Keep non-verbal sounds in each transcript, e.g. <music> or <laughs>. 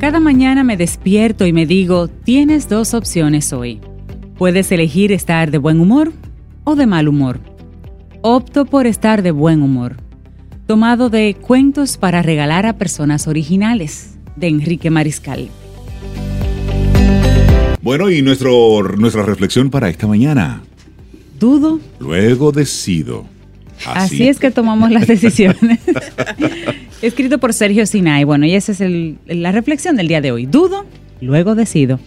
Cada mañana me despierto y me digo, tienes dos opciones hoy. Puedes elegir estar de buen humor o de mal humor. Opto por estar de buen humor. Tomado de Cuentos para regalar a personas originales, de Enrique Mariscal. Bueno, y nuestro, nuestra reflexión para esta mañana. Dudo. Luego decido. Así, es que tomamos las <laughs> decisiones. Escrito por Sergio Sinai. Bueno, y esa es la reflexión del día de hoy. Dudo, luego decido.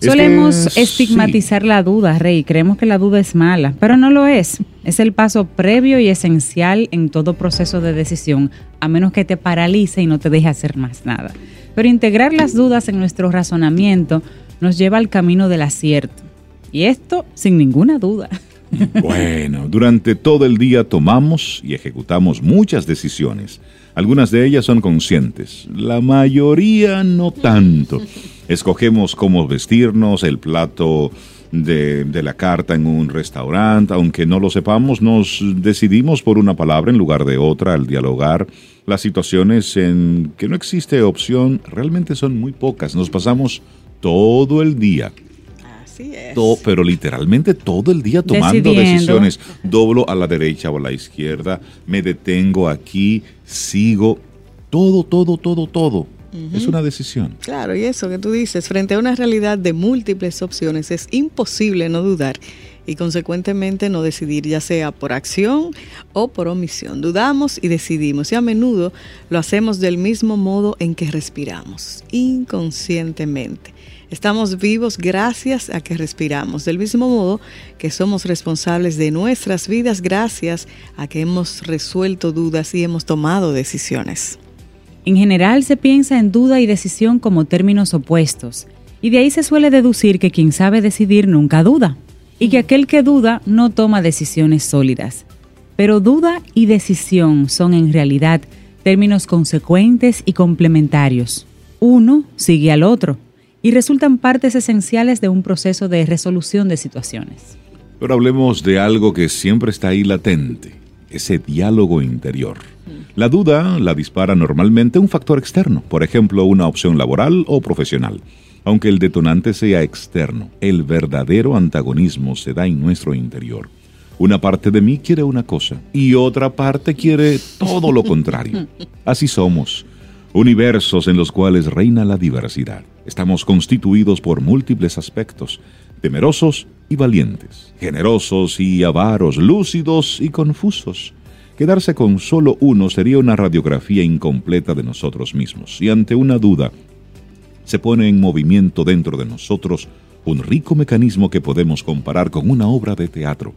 Solemos estigmatizar la duda, Rey. Creemos que la duda es mala, pero no lo es. Es el paso previo y esencial en todo proceso de decisión, a menos que te paralice y no te deje hacer más nada. Pero integrar las dudas en nuestro razonamiento nos lleva al camino del acierto. Y esto sin ninguna duda. <laughs> Bueno, durante todo el día tomamos y ejecutamos muchas decisiones. Algunas de ellas son conscientes, la mayoría no tanto. Escogemos cómo vestirnos, el plato de, la carta en un restaurante, aunque no lo sepamos, nos decidimos por una palabra en lugar de otra al dialogar. Las situaciones en que no existe opción realmente son muy pocas. Nos pasamos todo el día pero literalmente todo el día tomando decisiones. Doblo a la derecha o a la izquierda, me detengo aquí, sigo. Todo, todo, todo, todo. Es una decisión. Claro, y eso que tú dices, frente a una realidad de múltiples opciones, es imposible no dudar y consecuentemente no decidir ya sea por acción o por omisión. Dudamos y decidimos y a menudo lo hacemos del mismo modo en que respiramos, inconscientemente. Estamos vivos gracias a que respiramos, del mismo modo que somos responsables de nuestras vidas gracias a que hemos resuelto dudas y hemos tomado decisiones. En general se piensa en duda y decisión como términos opuestos, y de ahí se suele deducir que quien sabe decidir nunca duda, y que aquel que duda no toma decisiones sólidas. Pero duda y decisión son en realidad términos consecuentes y complementarios. Uno sigue al otro y resultan partes esenciales de un proceso de resolución de situaciones. Pero hablemos de algo que siempre está ahí latente, ese diálogo interior. La duda la dispara normalmente un factor externo, por ejemplo, una opción laboral o profesional. Aunque el detonante sea externo, el verdadero antagonismo se da en nuestro interior. Una parte de mí quiere una cosa y otra parte quiere todo lo contrario. <laughs> Así somos universos en los cuales reina la diversidad. Estamos constituidos por múltiples aspectos, temerosos y valientes, generosos y avaros, lúcidos y confusos. Quedarse con solo uno sería una radiografía incompleta de nosotros mismos, y ante una duda se pone en movimiento dentro de nosotros un rico mecanismo que podemos comparar con una obra de teatro.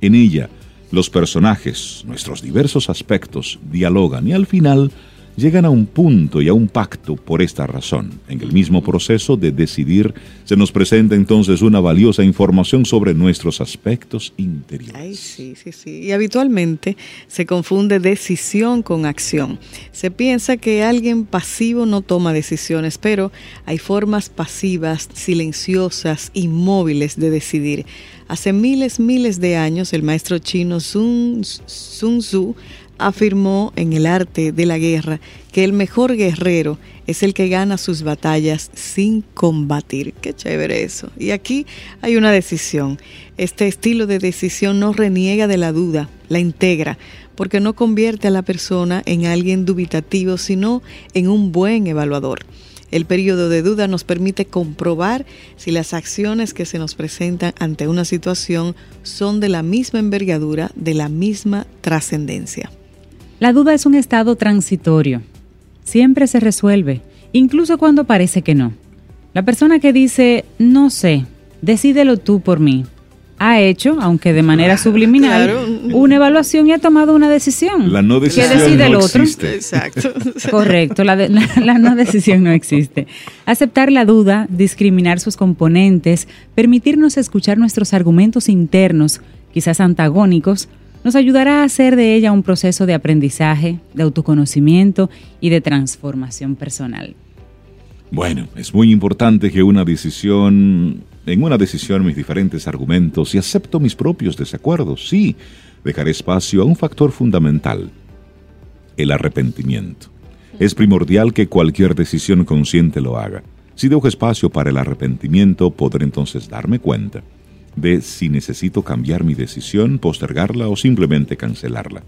En ella, los personajes, nuestros diversos aspectos, dialogan y al final llegan a un punto y a un pacto por esta razón. En el mismo proceso de decidir se nos presenta entonces una valiosa información sobre nuestros aspectos interiores. Y habitualmente se confunde decisión con acción. Se piensa que alguien pasivo no toma decisiones, pero hay formas pasivas, silenciosas, inmóviles de decidir. Hace miles, miles de años, el maestro chino Sun, Sun Tzu afirmó en el arte de la guerra que el mejor guerrero es el que gana sus batallas sin combatir. Qué chévere eso. Y aquí hay una decisión. Este estilo de decisión no reniega de la duda, la integra, porque no convierte a la persona en alguien dubitativo, sino en un buen evaluador. El periodo de duda nos permite comprobar si las acciones que se nos presentan ante una situación son de la misma envergadura, de la misma trascendencia. La duda es un estado transitorio. Siempre se resuelve, incluso cuando parece que no. La persona que dice, no sé, decídelo tú por mí, ha hecho, aunque de manera <laughs> subliminal, Claro. una evaluación y ha tomado una decisión. La no decisión ¿Qué decide el no otro? existe. Exacto. <laughs> Correcto, la, de- la- la no decisión no existe. Aceptar la duda, discriminar sus componentes, permitirnos escuchar nuestros argumentos internos, quizás antagónicos, nos ayudará a hacer de ella un proceso de aprendizaje, de autoconocimiento y de transformación personal. Bueno, es muy importante que una decisión, en una decisión mis diferentes argumentos y acepto mis propios desacuerdos. Sí, dejaré espacio a un factor fundamental, el arrepentimiento. Es primordial que cualquier decisión consciente lo haga. Si dejo espacio para el arrepentimiento, podré entonces darme cuenta de si necesito cambiar mi decisión, postergarla o simplemente cancelarla.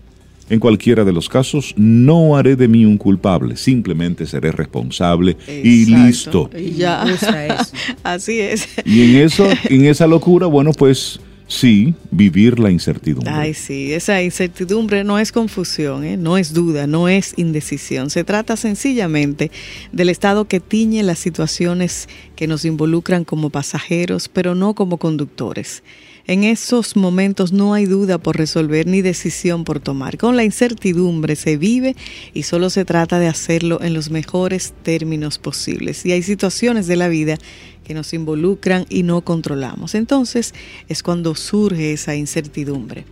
En cualquiera de los casos, no haré de mí un culpable, simplemente seré responsable y listo. Y ya. <laughs> Así es. Y en eso, en esa locura, bueno, pues sí, vivir la incertidumbre. Ay, sí, esa incertidumbre no es confusión, ¿eh? no es duda, no es indecisión. Se trata sencillamente del estado que tiñe las situaciones que nos involucran como pasajeros, pero no como conductores. En esos momentos no hay duda por resolver ni decisión por tomar. Con la incertidumbre se vive y solo se trata de hacerlo en los mejores términos posibles. Y hay situaciones de la vida que nos involucran y no controlamos. Entonces es cuando surge esa incertidumbre.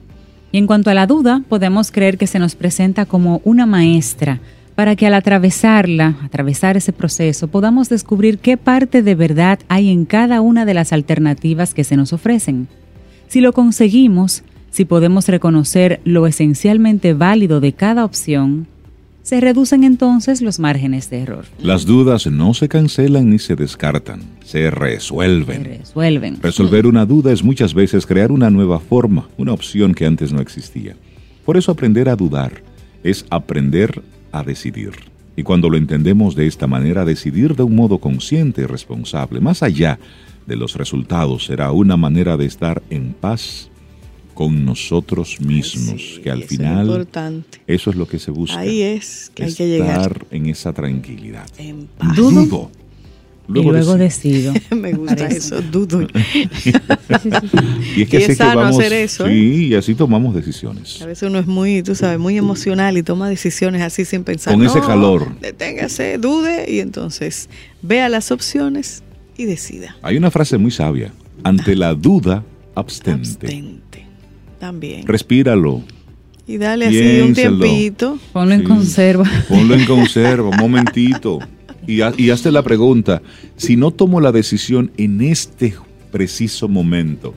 Y en cuanto a la duda, podemos creer que se nos presenta como una maestra para que al atravesarla, atravesar ese proceso, podamos descubrir qué parte de verdad hay en cada una de las alternativas que se nos ofrecen. Si lo conseguimos, si podemos reconocer lo esencialmente válido de cada opción, se reducen entonces los márgenes de error. Las dudas no se cancelan ni se descartan, se Se resuelven. resuelven. Resolver una duda es muchas veces crear una nueva forma, una opción que antes no existía. Por eso aprender a dudar es aprender a decidir. Y cuando lo entendemos de esta manera, decidir de un modo consciente y responsable, más allá de los resultados, será una manera de estar en paz con nosotros mismos, Sí, que al final importante. eso es lo que se busca. Ahí es que hay que llegar Estar en esa tranquilidad. en paz. Dudo. Dudo. y luego decido. decido. <laughs> Me gusta Parece. eso, dudo. <laughs> Y es que Y así es que sano vamos, hacer eso, ¿eh? sí, y así tomamos decisiones. A veces uno es muy, tú sabes, muy emocional y toma decisiones así sin pensar. Con ese No, calor. Deténgase, dude y entonces vea las opciones y decida. Hay una frase muy sabia. Ante la duda, abstente. Abstente. También. Respíralo. Y dale así un tiempito. Ponlo en conserva. Ponlo en <laughs> conserva, un momentito. Y, ha- y hazte la pregunta, si no tomo la decisión en este preciso momento,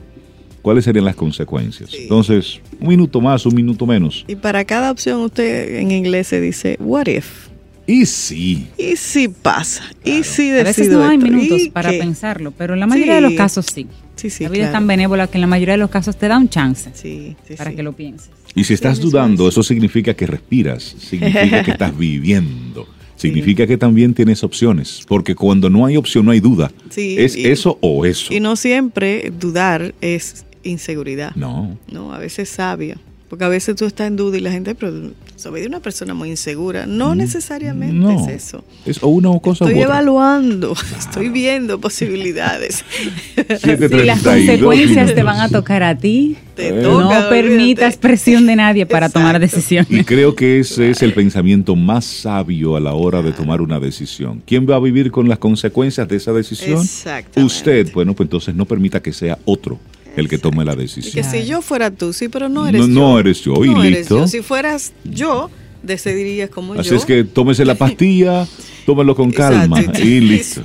¿cuáles serían las consecuencias? Sí. Entonces, un minuto más, un minuto menos. Y para cada opción usted en inglés se dice, what if? Y sí, ¿Y si pasa? ¿Y si A veces no hay esto? minutos ¿Y para qué? pensarlo, pero en la mayoría Sí. de los casos sí. Sí, sí, la vida es tan benévola que en la mayoría de los casos te da un chance Sí, sí, para sí. que lo pienses. y si estás dudando, es. eso significa que respiras, significa que estás <laughs> viviendo, significa que también tienes opciones, porque cuando no hay opción no hay duda. Sí, es y- eso o eso. Y no siempre dudar es inseguridad. No. No, a veces es sabio. Porque a veces tú estás en duda y la gente, pero soy de una persona muy insegura. No necesariamente Mm, No. es eso. Es o una cosa Estoy u otra. evaluando, <laughs> estoy viendo posibilidades. <laughs> Si las 7:32 consecuencias te van a tocar a ti, Te Eh. toca, no olvídate. permitas presión de nadie para tomar decisiones. Y creo que ese es el pensamiento más sabio a la hora de tomar una decisión. ¿Quién va a vivir con las consecuencias de esa decisión? Usted. Bueno, pues entonces no permita que sea otro el que tome la Y que decisión. si yo fuera tú, sí, pero no eres No, yo. no eres yo, y No eres listo. yo. Si fueras yo, decidirías como Así yo. es que tómese la pastilla, <laughs> tómelo con calma y listo.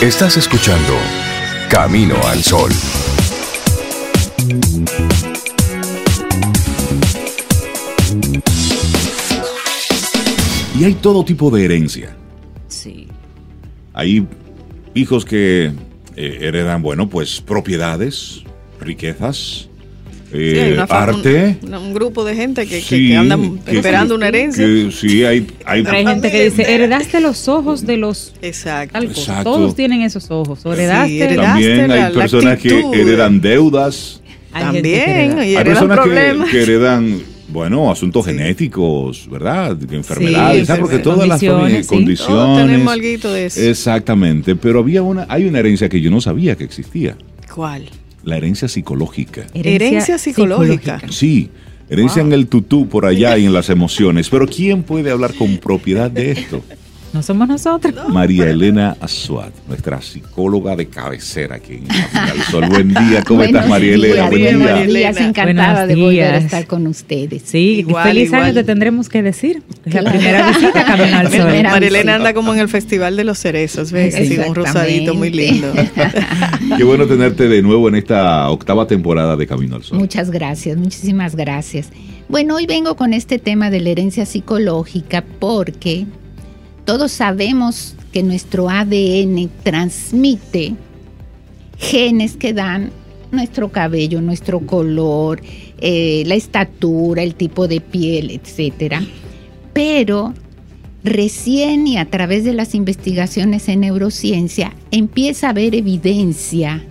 Estás escuchando Camino al Sol. Y hay todo tipo de herencia. Sí. Hay hijos que eh, heredan, bueno, pues propiedades, riquezas, Sí, eh, una arte. Un, un grupo de gente que, Sí, andan que- esperando una herencia. que sí, hay, hay hay gente que dice, heredaste los ojos de los Exacto. Todos tienen esos ojos. O heredaste. heredaste También la- hay la personas que heredan deudas. Hay gente que También, hereda. y hay personas problemas. que heredan, bueno, asuntos Sí. genéticos, ¿verdad? De Enfermedades, ¿sabes? porque todas las familias, Condiciones, sí. condiciones. Todos tenemos algo de eso. Exactamente, pero había una, hay una herencia que yo no sabía que existía. ¿Cuál? la herencia psicológica. Herencia psicológica. Sí, herencia en el tutú por allá y en las emociones. Pero ¿quién puede hablar con propiedad de esto? No somos nosotros. María Elena Azuad, nuestra psicóloga de cabecera aquí en Camino al Sol. Buen día, ¿cómo Buenos estás María Elena? días, Buen día. María Buenos días, Elena. encantada Buenos de volver a estar con ustedes. Sí, Igual, feliz igual. año te tendremos que decir. Es la Claro. primera visita a Camino al Sol. Marilena visita. anda como en el Festival de los Cerezos, ¿ves? Así un rosadito muy lindo. Qué bueno tenerte de nuevo en esta octava temporada de Camino al Sol. Muchas gracias, muchísimas gracias. Bueno, hoy vengo con este tema de la herencia psicológica porque todos sabemos que nuestro ADN transmite genes que dan nuestro cabello, nuestro color, eh, la estatura, el tipo de piel, etcétera. Pero recién y a través de las investigaciones en neurociencia empieza a haber evidencia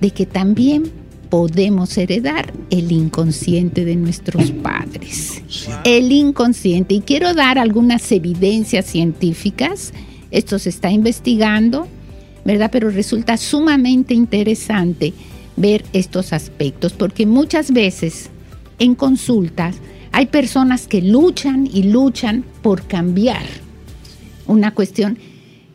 de que también podemos heredar el inconsciente de nuestros padres. El inconsciente. Y quiero dar algunas evidencias científicas. Esto se está investigando, ¿verdad? Pero resulta sumamente interesante ver estos aspectos, porque muchas veces en consultas hay personas que luchan y luchan por cambiar una cuestión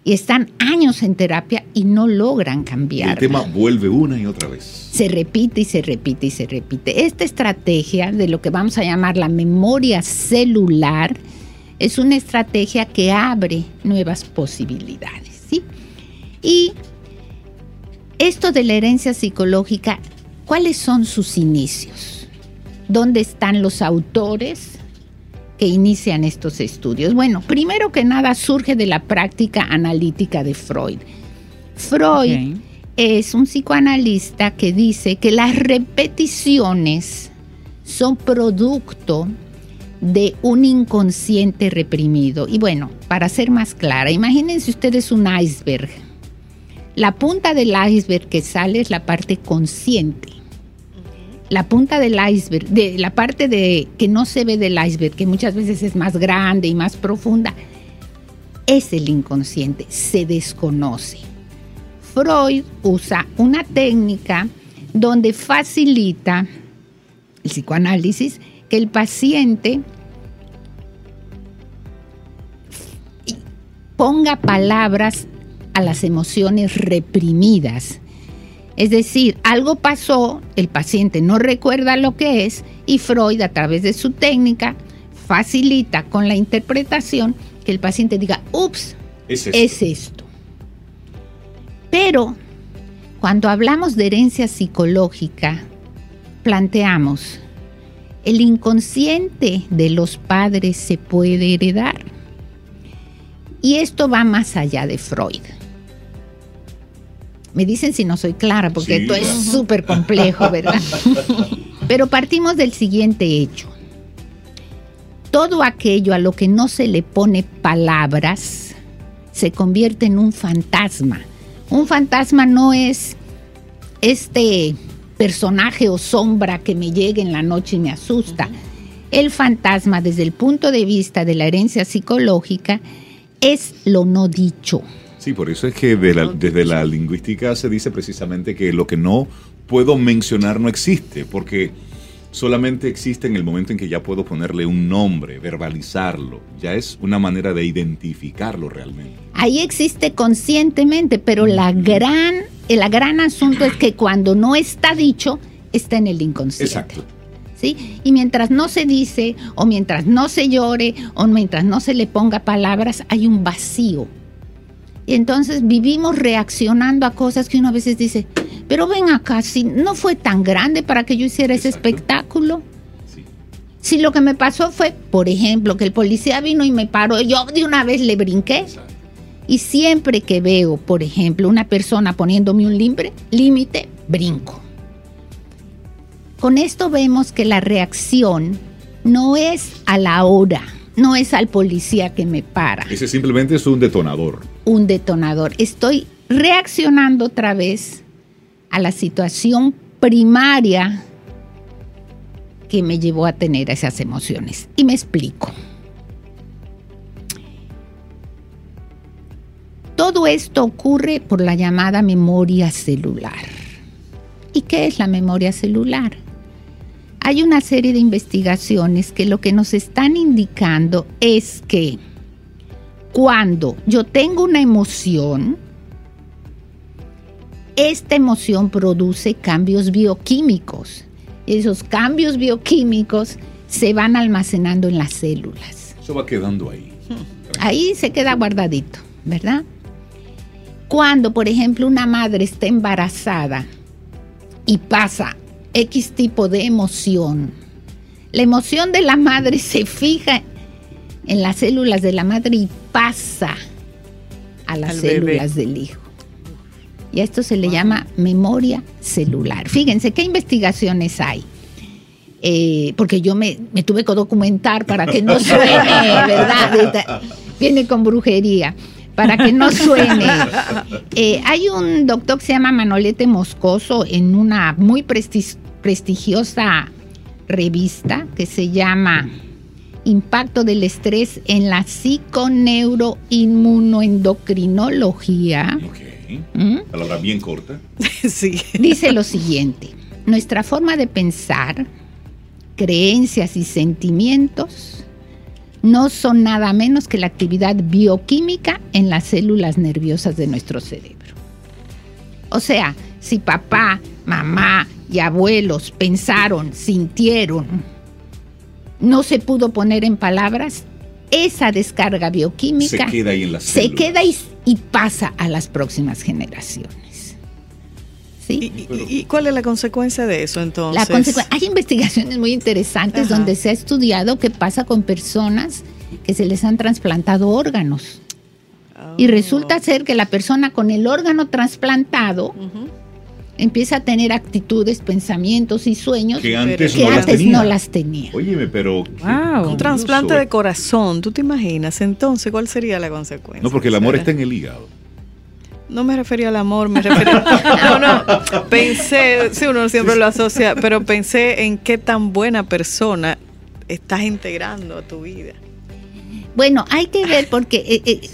y están años en terapia y no logran Y el cambiar. tema vuelve una y otra vez. Se repite y se repite y se repite. Esta estrategia de lo que vamos a llamar la memoria celular es una estrategia que abre nuevas posibilidades. ¿sí? Y esto de la herencia psicológica, ¿cuáles son sus inicios? ¿Dónde están los autores que inician estos estudios? Bueno, primero que nada surge de la práctica analítica de Freud. Freud es un psicoanalista que dice que las repeticiones son producto de un inconsciente reprimido. Y bueno, para ser más clara, imagínense ustedes un iceberg. La punta del iceberg que sale es la parte consciente. La punta del iceberg, de la parte de que no se ve del iceberg, que muchas veces es más grande y más profunda, es el inconsciente, se desconoce. Freud usa una técnica donde facilita el psicoanálisis que el paciente ponga palabras a las emociones reprimidas. Es decir, algo pasó, el paciente no recuerda lo que es y Freud a través de su técnica facilita con la interpretación que el paciente diga, ups, Es es esto. Pero cuando hablamos de herencia psicológica, planteamos, ¿el inconsciente de los padres se puede heredar? Y esto va más allá de Freud. Me dicen si no soy clara, porque Sí, esto es súper complejo, ¿verdad? <laughs> Pero partimos del siguiente hecho. Todo aquello a lo que no se le pone palabras se convierte en un fantasma. Un fantasma no es este personaje o sombra que me llega en la noche y me asusta. El fantasma, desde el punto de vista de la herencia psicológica, es lo no dicho. Sí, por eso es que de la- desde la lingüística se dice precisamente que lo que no puedo mencionar no existe, porque solamente existe en el momento en que ya puedo ponerle un nombre, verbalizarlo. Ya es una manera de identificarlo realmente. Ahí existe conscientemente, pero la gran, el gran asunto es que cuando no está dicho, está en el inconsciente. Exacto. ¿sí? Y mientras no se dice, o mientras no se llore, o mientras no se le ponga palabras, hay un vacío. Y entonces vivimos reaccionando a cosas que uno a veces dice, pero ven acá, si no fue tan grande para que yo hiciera ese espectáculo. Sí. Si lo que me pasó fue, por ejemplo, que el policía vino y me paró, yo de una vez le brinqué. Exacto. Y siempre que veo, por ejemplo, una persona poniéndome un límite, brinco. Con esto vemos que la reacción no es a la hora, no es al policía que me para, Ese simplemente es un detonador. Un detonador. Estoy reaccionando otra vez a la situación primaria que me llevó a tener esas emociones. Y me explico. Todo esto ocurre por la llamada memoria celular. ¿Y qué es la memoria celular? Hay una serie de investigaciones que lo que nos están indicando es que cuando yo tengo una emoción, esta emoción produce cambios bioquímicos. Esos cambios bioquímicos se van almacenando en las células. Eso va quedando ahí. Ahí se queda guardadito, ¿verdad? Cuando, por ejemplo, una madre está embarazada y pasa X tipo de emoción, la emoción de la madre se fija en las células de la madre y pasa a las Al células del hijo. Y a esto se le llama memoria celular. Fíjense qué investigaciones hay. Eh, porque yo me, me tuve que documentar para que no <laughs> suene, ¿verdad? Viene con brujería, para que no suene. Eh, hay un doctor que se llama Manolete Moscoso en una muy prestigiosa revista que se llama Impacto del estrés en la psiconeuroinmunoendocrinología. Ok. ¿Mm? Palabra bien corta. <laughs> sí. Dice lo siguiente, nuestra forma de pensar, creencias y sentimientos no son nada menos que la actividad bioquímica en las células nerviosas de nuestro cerebro. O sea, si papá, mamá y abuelos pensaron, sintieron, no se pudo poner en palabras, esa descarga bioquímica Se queda ahí en la se queda y, y pasa a las próximas generaciones. ¿Sí? ¿Y, y- y cuál es la consecuencia de eso entonces? La consecu- hay investigaciones muy interesantes Ajá. donde se ha estudiado qué pasa con personas que se les han trasplantado órganos. Y Oh. resulta ser que la persona con el órgano trasplantado Ujú. Empieza a tener actitudes, pensamientos y sueños Que antes que no las antes tenía. no las tenía. Óyeme, pero. Wow. Un trasplante de corazón, ¿tú te imaginas? Entonces, ¿cuál sería la consecuencia? No, porque el amor está en el hígado. No me refería al amor, me refería... <laughs> No, no, pensé, sí, uno siempre lo asocia, pero pensé en qué tan buena persona estás integrando a tu vida. Bueno, hay que ver porque eh, eh,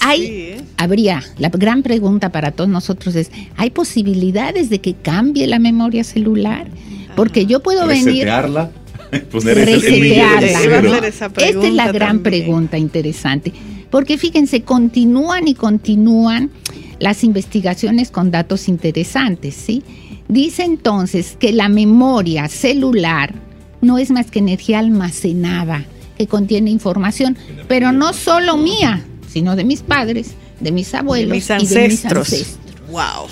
hay, Sí, ¿eh? habría, la gran pregunta para todos nosotros es, ¿hay posibilidades de que cambie la memoria celular? Porque yo puedo venir... <laughs> Resetearla. Poner el- el Esta es la gran también. pregunta interesante. Porque fíjense, continúan y continúan las investigaciones con datos interesantes, ¿sí? Dice entonces que la memoria celular no es más que energía almacenada que contiene información, pero no solo mía, sino de mis padres, de mis De abuelos mis y de mis ancestros. ancestros. Wow.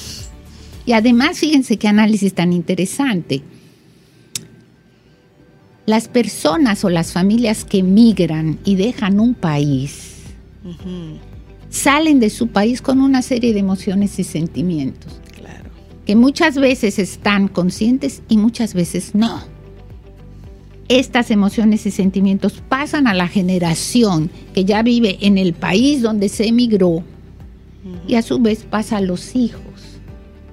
Y además, fíjense qué análisis tan interesante. Las personas o las familias que migran y dejan un país salen de su país con una serie de emociones y sentimientos Claro. que muchas veces están conscientes y muchas veces no. Estas emociones y sentimientos pasan a la generación que ya vive en el país donde se emigró y a su vez pasa a los hijos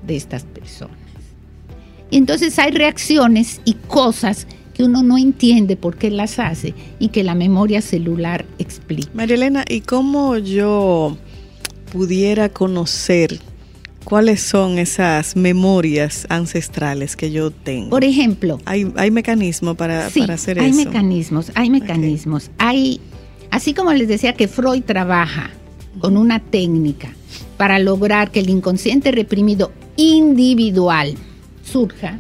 de estas personas. Y entonces hay reacciones y cosas que uno no entiende por qué las hace y que la memoria celular explica. María Elena, ¿y cómo yo pudiera conocer cuáles son esas memorias ancestrales que yo tengo? Por ejemplo, ¿Hay, hay mecanismo para, Sí, para hacer hay eso? mecanismos, hay mecanismos. Hay, así como les decía que Freud trabaja con una técnica para lograr que el inconsciente reprimido individual surja,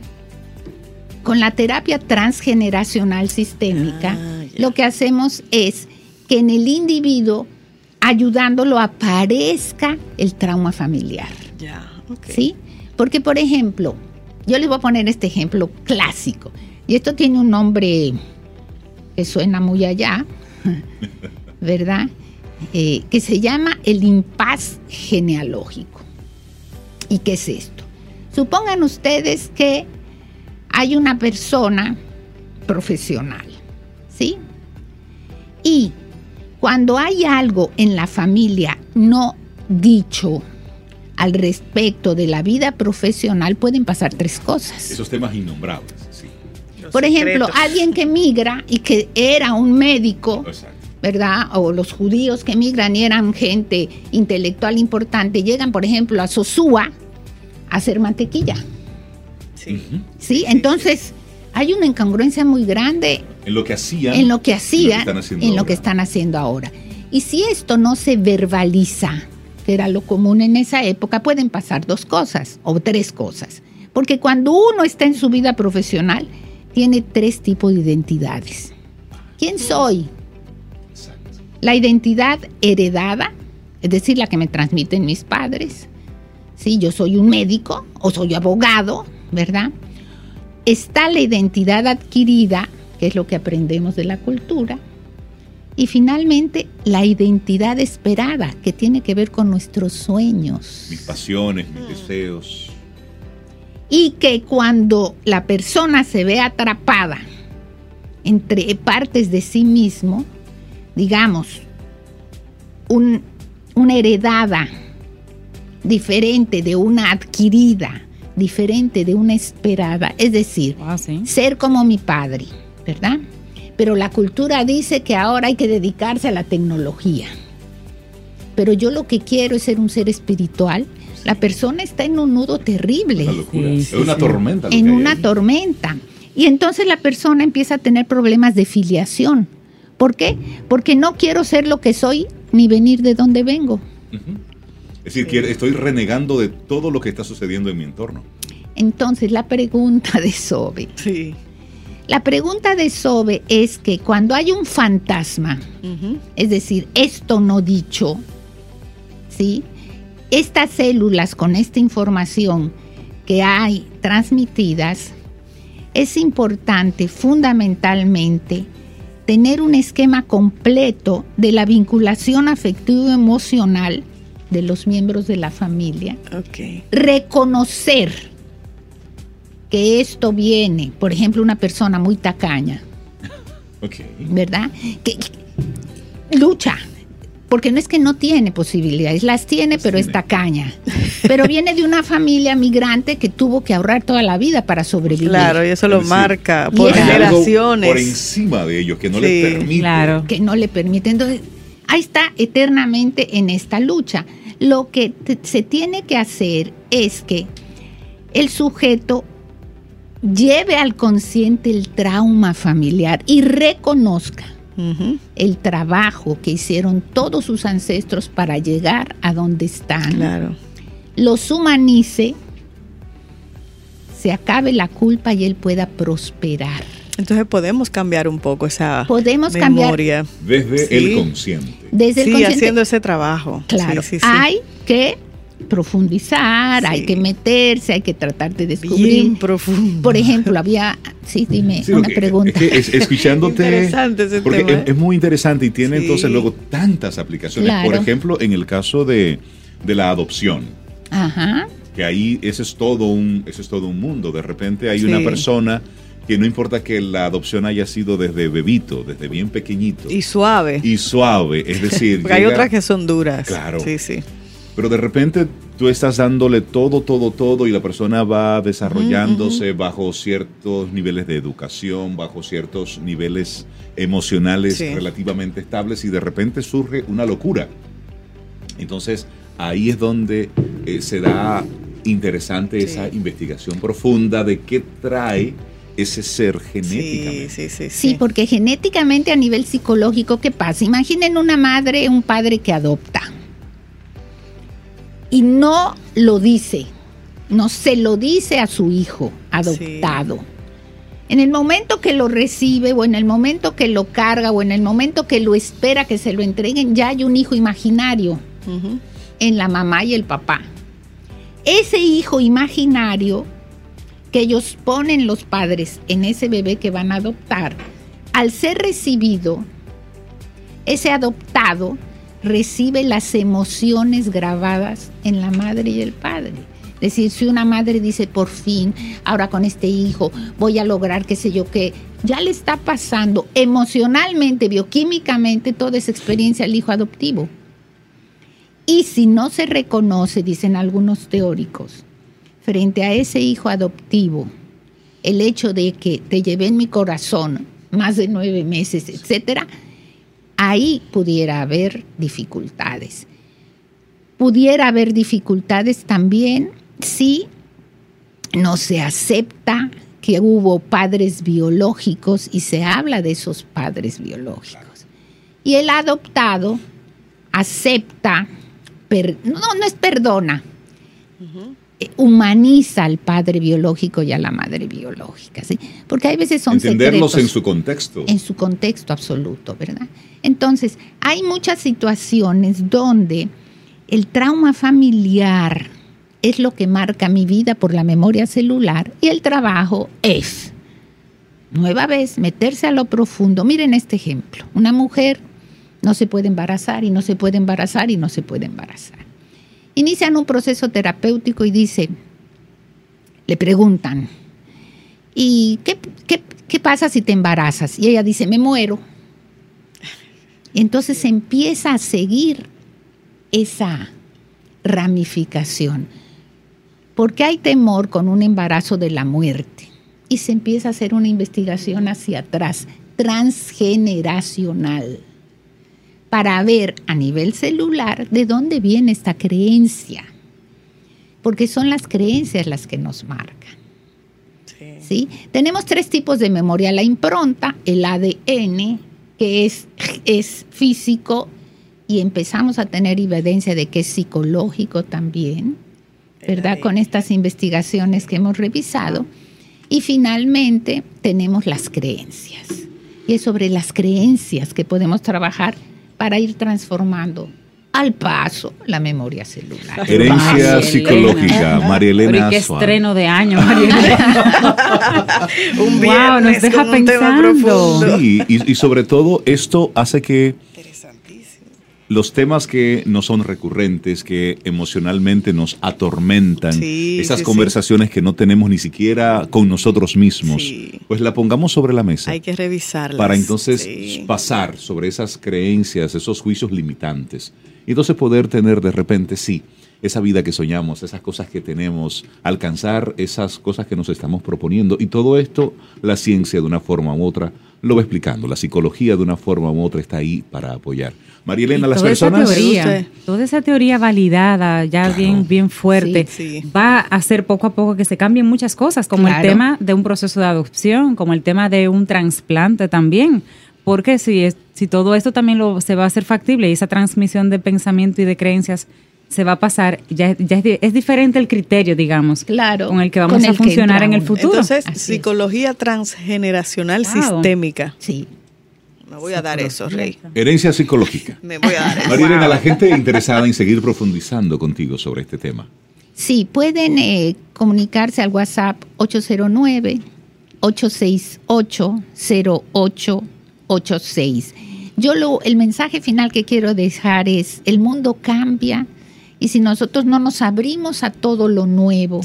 con la terapia transgeneracional sistémica, Ah, lo que hacemos es que en el individuo, ayudándolo, aparezca el trauma familiar. ¿Sí? Porque, por ejemplo, yo les voy a poner este ejemplo clásico. Y esto tiene un nombre que suena muy allá, <laughs> ¿verdad? Eh, que se llama el impas genealógico. ¿Y qué es esto? Supongan ustedes que hay una persona profesional, ¿sí? Y cuando hay algo en la familia no dicho al respecto de la vida profesional, pueden pasar tres cosas. Esos temas innombrables, sí. Los Por ejemplo, alguien que migra y que era un médico, Exacto. ¿verdad? O los judíos que migran y eran gente intelectual importante, llegan, por ejemplo, a Sosúa a hacer mantequilla. Sí. ¿Sí? Entonces, hay una incongruencia muy grande En lo que hacían. en lo que hacía, están haciendo en lo ahora. que están haciendo ahora. Y si esto no se verbaliza, que era lo común en esa época, pueden pasar dos cosas o tres cosas. Porque cuando uno está en su vida profesional, tiene tres tipos de identidades. ¿Quién soy? Exacto. La identidad heredada, es decir, la que me transmiten mis padres. Sí, yo soy un médico o soy abogado, ¿verdad? Está la identidad adquirida, que es lo que aprendemos de la cultura. Y finalmente, la identidad esperada, que tiene que ver con nuestros sueños. Mis pasiones, mis deseos. y que cuando la persona se ve atrapada entre partes de sí mismo, digamos, un- una heredada diferente de una adquirida, diferente de una esperada, es decir, sí. ser como mi padre, ¿verdad? Pero la cultura dice que ahora hay que dedicarse a la tecnología. Pero yo lo que quiero es ser un ser espiritual. La persona está en un nudo terrible Una locura. Sí, es sí, una sí. tormenta. en una ahí. tormenta. Y entonces la persona empieza a tener problemas de filiación. ¿Por qué? Porque no quiero ser lo que soy ni venir de donde vengo. Es decir, que estoy renegando de todo lo que está sucediendo en mi entorno. Entonces la pregunta de Sobe, Sí. La pregunta de Sobe es que cuando hay un fantasma, es decir, esto no dicho, ¿sí? Estas células con esta información que hay transmitidas, es importante fundamentalmente tener un esquema completo de la vinculación afectivo-emocional de los miembros de la familia, reconocer que esto viene, por ejemplo, una persona muy tacaña. ¿verdad? Que, que lucha, porque no es que no tiene posibilidades, las tiene, pero es tiene. tacaña. Pero viene de una familia migrante que tuvo que ahorrar toda la vida para sobrevivir. Claro, y eso lo Es marca por es- generaciones. por encima de ellos que no Sí, les permite. Claro. que no le permite. Entonces, ahí está eternamente en esta lucha. Lo que se tiene que hacer es que el sujeto lleve al consciente el trauma familiar y reconozca el trabajo que hicieron todos sus ancestros para llegar a donde están. Claro. Los humanice, se acabe la culpa y él pueda prosperar. Entonces podemos cambiar un poco esa Podemos cambiar memoria. Desde Sí. el consciente. desde el Sí, consciente. haciendo ese trabajo. Claro, Sí, sí, sí. hay que profundizar, Sí. hay que meterse, hay que tratar de Bien descubrir. profundo. Por ejemplo, había, sí, dime Sí, una que- pregunta. es que es- escuchándote. Interesante ese porque tema, es, es muy interesante y tiene Sí. entonces luego tantas aplicaciones. Claro. Por ejemplo, en el caso de, de la adopción. Ajá, que ahí ese es todo un ese es todo un mundo de repente hay Sí. una persona que no importa que la adopción haya sido desde bebito desde bien pequeñito Y suave. y suave es decir <laughs> Porque hay otras que son duras. Claro. Sí, sí. Pero de repente tú estás dándole todo todo todo y la persona va desarrollándose bajo ciertos niveles de educación bajo ciertos niveles emocionales Sí. relativamente estables y de repente surge una locura entonces ahí es donde eh, será interesante Sí. esa investigación profunda de qué trae ese ser Sí, genéticamente. sí, sí, sí, porque genéticamente a nivel psicológico, ¿qué pasa? Imaginen una madre, un padre que adopta y no lo dice, no se lo dice a su hijo adoptado. En el momento que lo recibe o en el momento que lo carga o en el momento que lo espera que se lo entreguen, ya hay un hijo imaginario en la mamá y el papá. Ese hijo imaginario que ellos ponen los padres en ese bebé que van a adoptar, al ser recibido, ese adoptado recibe las emociones grabadas en la madre y el padre. Es decir, si una madre dice, por fin, ahora con este hijo voy a lograr qué sé yo qué, ya le está pasando emocionalmente, bioquímicamente toda esa experiencia al hijo adoptivo. Y si no se reconoce, dicen algunos teóricos, frente a ese hijo adoptivo, el hecho de que te llevé en mi corazón más de nueve meses, etcétera, ahí pudiera haber dificultades. Pudiera haber dificultades también si no se acepta que hubo padres biológicos y se habla de esos padres biológicos. Y el adoptado acepta, no, no es perdona, humaniza al padre biológico y a la madre biológica, ¿sí? Porque hay veces son Entenderlos en su contexto. En su contexto absoluto, ¿verdad? Entonces, hay muchas situaciones donde el trauma familiar es lo que marca mi vida por la memoria celular y el trabajo es, nueva vez, meterse a lo profundo. Miren este ejemplo. Una mujer no se puede embarazar y no se puede embarazar y no se puede embarazar. Inician un proceso terapéutico y dice, le preguntan, ¿y qué, qué pasa si te embarazas? Y ella dice, me muero. Y entonces empieza a seguir esa ramificación porque hay temor con un embarazo de la muerte y se empieza a hacer una investigación hacia atrás, transgeneracional, para ver a nivel celular de dónde viene esta creencia, porque son las creencias las que nos marcan. Sí. Tenemos tres tipos de memoria, la impronta, el ADN, que es, es físico, y empezamos a tener evidencia de que es psicológico también ¿verdad? Con estas investigaciones que hemos revisado. Y finalmente tenemos las creencias. Y es sobre las creencias que podemos trabajar para ir transformando al paso la memoria celular. Herencia psicológica, María Elena. qué estreno de año, María Elena. <laughs> un wow, nos deja pensando. Sí, y, y sobre todo esto hace que los temas que no son recurrentes, que emocionalmente nos atormentan, esas conversaciones que no tenemos ni siquiera con nosotros mismos, pues la pongamos sobre la mesa. Hay que revisarlas. Para entonces pasar sobre esas creencias, esos juicios limitantes. Y entonces poder tener de repente, sí, esa vida que soñamos, esas cosas que tenemos, alcanzar esas cosas que nos estamos proponiendo. Y todo esto, la ciencia de una forma u otra lo va explicando. La psicología de una forma u otra está ahí para apoyar. María Elena, las personas... toda esa teoría validada, ya bien, bien fuerte, va a hacer poco a poco que se cambien muchas cosas, como el tema de un proceso de adopción, como el tema de un trasplante también. Porque si, si todo esto también lo, se va a hacer factible y esa transmisión de pensamiento y de creencias se va a pasar, ya, ya es, diferente el criterio, digamos, claro, con el que vamos a funcionar en el futuro. Entonces, psicología transgeneracional sistémica. Sí. Me voy a dar eso, Rey. Herencia psicológica. Me voy a dar eso. María la gente interesada en seguir profundizando contigo sobre este tema. Sí, pueden eh, comunicarse al WhatsApp 809 868 0886. Yo lo, el mensaje final que quiero dejar es, el mundo cambia, y si nosotros no nos abrimos a todo lo nuevo,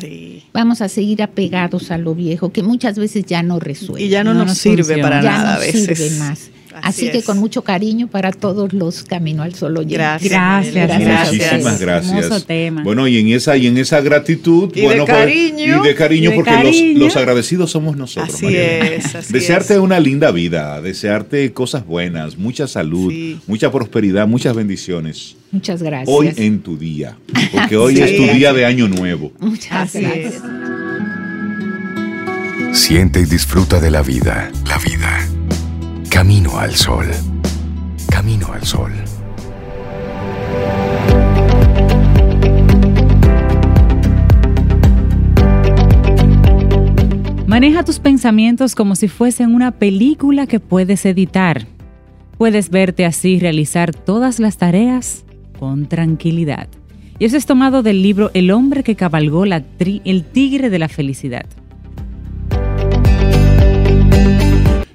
vamos a seguir apegados a lo viejo, que muchas veces ya no resuelve. Y ya no, nos, sirve para nada a veces. Sirve más. Así, que con mucho cariño para todos los Camino al Sol Gracias. Gracias. Muchísimas gracias. Bueno, y en esa y en esa gratitud, y bueno, de pues, cariño, y de cariño porque Los, agradecidos somos nosotros. Así es. desearte una linda vida, desearte cosas buenas, mucha salud, mucha prosperidad, muchas bendiciones. Muchas gracias. Hoy en tu día, porque hoy es tu día de año nuevo. Muchas gracias. Siente y disfruta de la vida. La vida Camino al sol. Camino al sol. Maneja tus pensamientos como si fuesen una película que puedes editar. Puedes verte así realizar todas las tareas con tranquilidad. Y eso es tomado del libro El hombre que cabalgó la el tigre de la felicidad.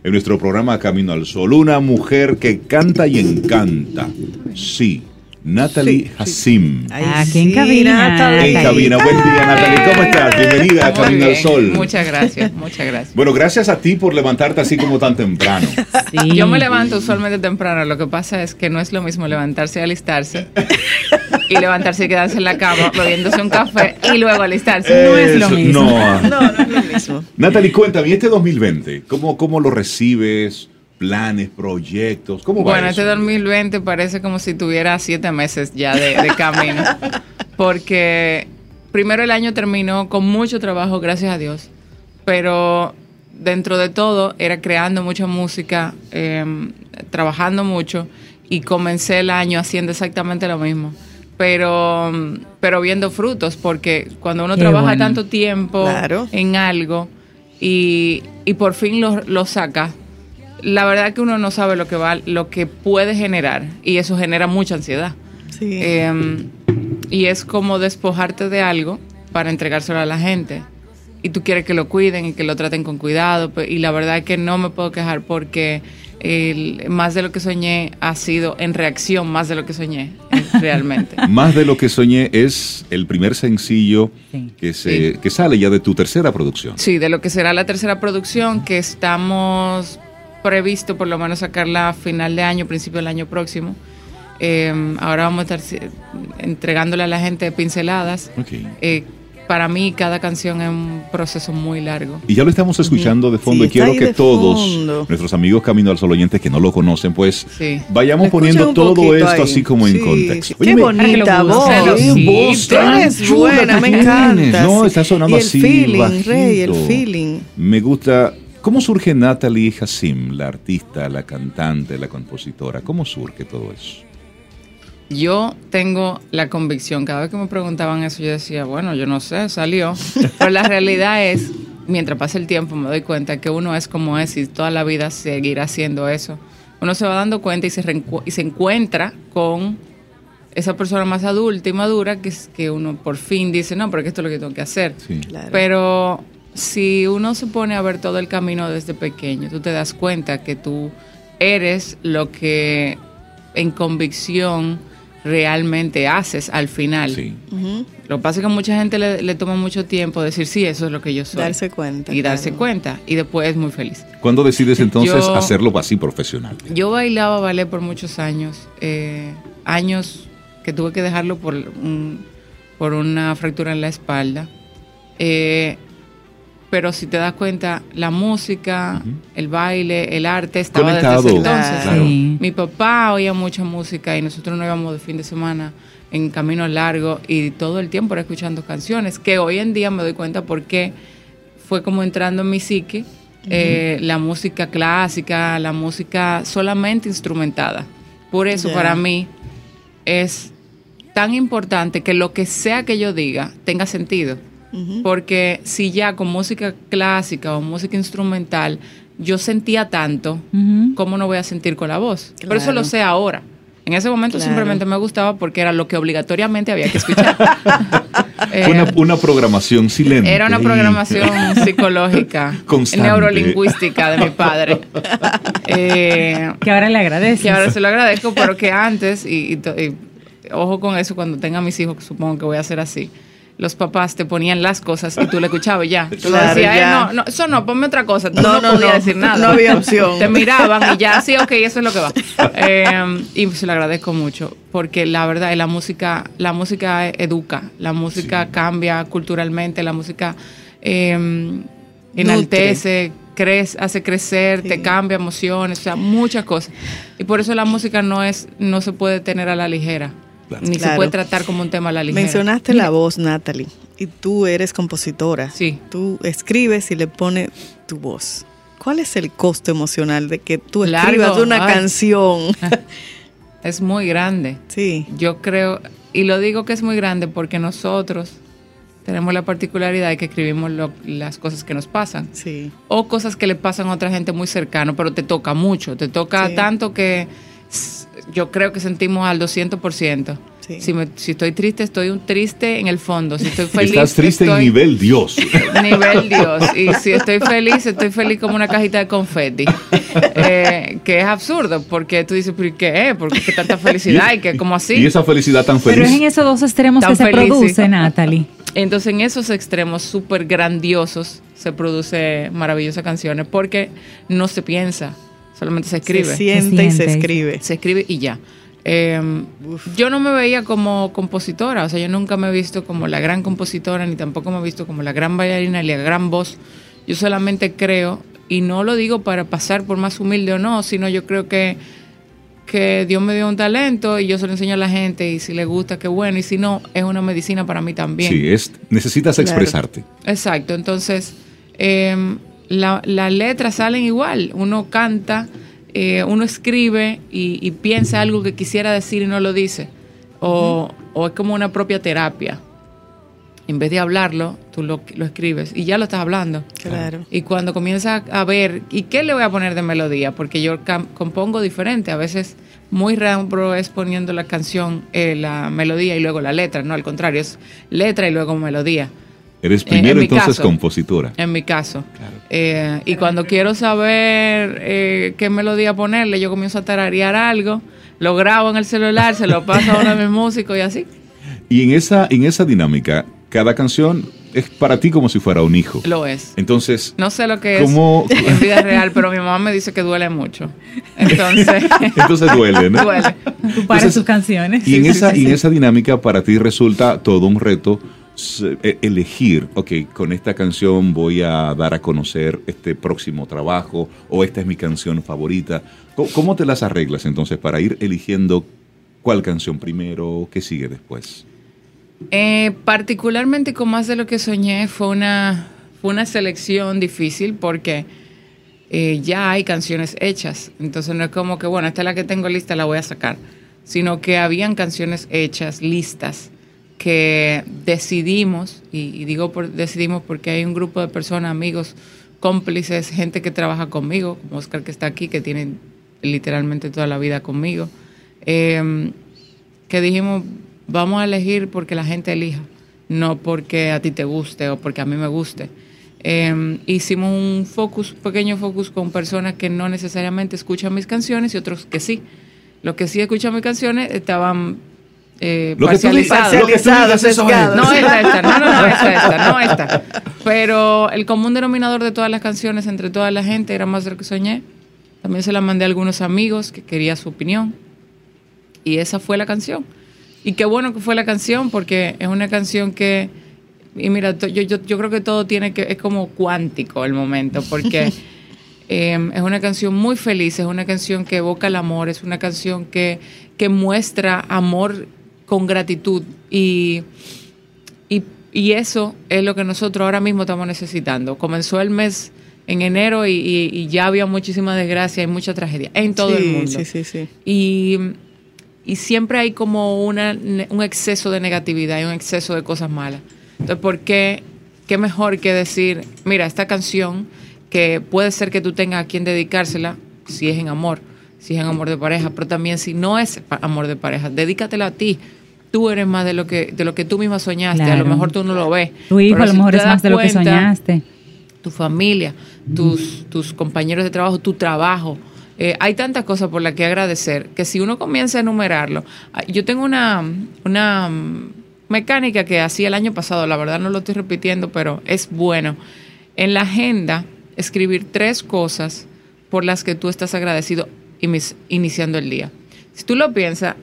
En nuestro programa Camino al Sol. Una mujer que canta y encanta. Sí. Natalie Hassim. Aquí en cabina. Natalie. En cabina. Buen día, Natalie. ¿Cómo estás? Bienvenida a Camino al Sol. Muchas gracias, muchas gracias. Bueno, gracias a ti por levantarte así como tan temprano. Yo me levanto usualmente temprano. Lo que pasa es que no es lo mismo levantarse y alistarse y levantarse y quedarse en la cama bebiéndose un café y luego alistarse. no es lo mismo. No. no, no es lo mismo. Natalie, cuéntame, este 2020, ¿cómo, cómo lo recibes? Planes, proyectos? ¿Cómo va Bueno, este 2020 parece como si tuviera siete meses ya de, camino, <laughs> porque primero el año terminó con mucho trabajo, gracias a Dios, pero dentro de todo era creando mucha música, eh, trabajando mucho y comencé el año haciendo exactamente lo mismo. Pero, pero viendo frutos, porque cuando uno Qué trabaja bueno. tanto tiempo Claro. en algo y, y por fin lo, lo saca, la verdad que uno no sabe lo que va, lo que puede generar y eso genera mucha ansiedad. Sí. Eh, y es como despojarte de algo para entregárselo a la gente. Y tú quieres que lo cuiden y que lo traten con cuidado. Y la verdad es que no me puedo quejar porque el- más de lo que soñé ha sido en reacción, más de lo que soñé, eh, <laughs> realmente. Más de lo que soñé es el primer sencillo Sí. que, se, Sí. que sale ya de tu tercera producción. Sí, de lo que será la tercera producción, que estamos previsto por lo menos sacarla a final de año, principio del año próximo. Eh, ahora vamos a estar entregándole a la gente pinceladas. Eh, para mí cada canción es un proceso muy largo. Y ya lo estamos escuchando de fondo Sí, y quiero que todos fondo. nuestros amigos Camino al Sol oyentes que no lo conocen, pues Sí. vayamos poniendo todo esto ahí. así como en contexto. Qué bonita voz. voz buena, me encanta. No, sí. está sonando y el así, feeling, Rey, el bajito. feeling. Me gusta. ¿Cómo surge Natalie Hassim, la artista, la cantante, la compositora? ¿Cómo surge todo eso? Yo tengo la convicción, cada vez que me preguntaban eso, yo decía, bueno, yo no sé, salió. <laughs> Pero la realidad es, mientras pasa el tiempo, me doy cuenta que uno es como es y toda la vida seguirá haciendo eso. Uno se va dando cuenta y se, y se encuentra con esa persona más adulta y madura que, es- que uno por fin dice, no, porque esto es lo que tengo que hacer. Sí. Claro. Pero si uno se pone a ver todo el camino desde pequeño, tú te das cuenta que tú eres lo que en convicción realmente haces al final. Sí. Lo que pasa es que a mucha gente le, le toma mucho tiempo decir, sí, eso es lo que yo soy. Darse cuenta. y darse claro. cuenta. Y después es muy feliz. ¿Cuándo decides entonces Yo- hacerlo así profesional? Yo bailaba ballet por muchos años, eh, años que tuve que dejarlo por, un- por una fractura en la espalda. Eh, pero si te das cuenta, la música, el baile, el arte estaba Conectado. desde ese entonces. Claro. Sí. Mi papá oía mucha música y nosotros nos íbamos de fin de semana en caminos largos y todo el tiempo era escuchando canciones que hoy en día me doy cuenta porque fue como entrando en mi psique eh, la música clásica, la música solamente instrumentada. Por eso para mí es tan importante que lo que sea que yo diga tenga sentido. Porque si ya con música clásica o música instrumental yo sentía tanto. ¿cómo no voy a sentir con la voz? Por eso Claro. lo sé ahora. En ese momento Claro. simplemente me gustaba porque era lo que obligatoriamente había que escuchar. <laughs> Eh, una, una programación silente. era una programación <laughs> psicológica, Constante. neurolingüística de mi padre. <laughs> Eh, Que ahora le agradeces. que ahora se lo agradezco, pero que antes, y, y ojo con eso, cuando tenga mis hijos, supongo que voy a hacer así, los papás te ponían las cosas y tú le escuchabas y ya. Tú le Claro, decías, "Eh, ya. no, no, eso no, ponme otra cosa. Tú No, no, no, podías no. decir nada. No había opción. Te miraban y ya, sí, ok, eso es lo que va. <laughs> Eh, y se lo agradezco mucho, porque la verdad, la música, la música educa, la música cambia culturalmente, la música eh, enaltece, crece, hace crecer, Sí. te cambia emociones, o sea, muchas cosas. Y por eso la música no es, no se puede tener a la ligera, Claro. ni se puede tratar como un tema a la ligera. Mencionaste la voz, Natalie, y tú eres compositora. Sí. Tú escribes y le pones tu voz. ¿Cuál es el costo emocional de que tú Largo, escribas una ay. canción? <laughs> Es muy grande. sí. Yo creo, y lo digo que es muy grande porque nosotros tenemos la particularidad de que escribimos lo- las cosas que nos pasan. Sí. o cosas que le pasan a otra gente muy cercano, pero te toca mucho, te toca Sí. tanto que yo creo que sentimos al 200%. Sí. Si, me- si estoy triste, estoy un triste en el fondo. Si estoy feliz, Estás triste en estoy nivel Dios. <laughs> nivel Dios. Y si estoy feliz, estoy feliz como una cajita de confeti. Eh, que es absurdo, porque tú dices, ¿pero qué? ¿Por qué tanta felicidad? Y que como así. Y esa felicidad tan Pero es en feliz. esos dos extremos que se feliz, produce, sí. Natalie. Entonces, en esos extremos súper grandiosos se produce maravillosas canciones porque no se piensa, solamente se escribe. Se siente y se escribe. se escribe y ya. Eh, yo no me veía como compositora, o sea, yo nunca me he visto como la gran compositora, ni tampoco me he visto como la gran bailarina, ni la gran voz. Yo solamente creo, y no lo digo para pasar por más humilde o no, sino yo creo que que Dios me dio un talento y yo se lo enseño a la gente y si le gusta, qué bueno, y si no, es una medicina para mí también. Sí, es, necesitas Claro. expresarte. Exacto, entonces eh, la- las letras salen igual, uno canta, eh, uno escribe y, y piensa algo que quisiera decir y no lo dice, o, o es como una propia terapia. En vez de hablarlo, tú lo, lo escribes y ya lo estás hablando. Claro. Y cuando comienzas a ver, ¿y qué le voy a poner de melodía? Porque yo compongo diferente. A veces muy raro es poniendo la canción, eh, la melodía y luego la letra. No, al contrario, es letra y luego melodía. Eres primero en entonces caso. compositora. En mi caso. Claro. Eh, y cuando quiero saber eh, qué melodía ponerle, yo comienzo a tararear algo, lo grabo en el celular, se lo paso a uno de mis <laughs> músicos y así. Y en esa, en esa dinámica, cada canción es para ti como si fuera un hijo. Lo es. Entonces, No sé lo que es ¿Cómo- en vida <laughs> real, pero mi mamá me dice que duele mucho. Entonces, <laughs> entonces duele, ¿no? duele. Tú Entonces, tus canciones. Y en, Sí, esa, sí, y en sí. esa dinámica para ti resulta todo un reto elegir, ok, con esta canción voy a dar a conocer este próximo trabajo o esta es mi canción favorita. ¿Cómo, cómo te las arreglas entonces para ir eligiendo cuál canción primero, qué sigue después? Eh, particularmente con más de lo que soñé fue una, fue una selección difícil porque eh, ya hay canciones hechas. Entonces no es como que, bueno, esta es la que tengo lista, la voy a sacar. Sino que habían canciones hechas, listas, que decidimos, y, digo decidimos porque hay un grupo de personas, amigos, cómplices, gente que trabaja conmigo, Oscar que está aquí, que tiene literalmente toda la vida conmigo. Eh, que dijimos, vamos a elegir porque la gente elija, no porque a ti te guste o porque a mí me guste. Eh, hicimos un focus, pequeño focus con personas que no necesariamente escuchan mis canciones y otros que sí. Los que sí escuchan mis canciones estaban eh, Lo que tú dices- parcializados. lo que tú digas, eso es. No esta, esta, no, no, no, esta, esta, no <laughs> esta. Pero el común denominador de todas las canciones entre toda la gente era más de lo que soñé. También se la mandé a algunos amigos que quería su opinión. Y esa fue la canción. Y qué bueno que fue la canción, porque es una canción que. Y mira, to- yo, yo, yo creo que todo tiene que. Es como cuántico el momento, porque <laughs> eh, es una canción muy feliz, es una canción que evoca el amor, es una canción que, que muestra amor con gratitud. Y, y, y eso es lo que nosotros ahora mismo estamos necesitando. Comenzó el mes en enero y, ya había muchísima desgracia y mucha tragedia en todo Sí, el mundo. Sí, sí, sí. Y, y siempre hay como una, un exceso de negatividad y un exceso de cosas malas. Entonces, ¿por qué? ¿Qué mejor que decir, mira, esta canción que puede ser que tú tengas a quien dedicársela, si es en amor, si es en amor de pareja, pero también si no es amor de pareja, dedícatela a ti. Tú eres más de lo que de lo que tú misma soñaste, a lo mejor tú no lo ves. Tu hijo a lo si mejor es más de lo que soñaste. tu familia, tus, tus compañeros de trabajo, tu trabajo. Eh, hay tantas cosas por las que agradecer que si uno comienza a enumerarlo, ah, yo tengo una, una mecánica que hacía el año pasado, la verdad no lo estoy repitiendo, pero es bueno. En la agenda, escribir tres cosas por las que tú estás agradecido iniciando el día. Si tú lo piensas,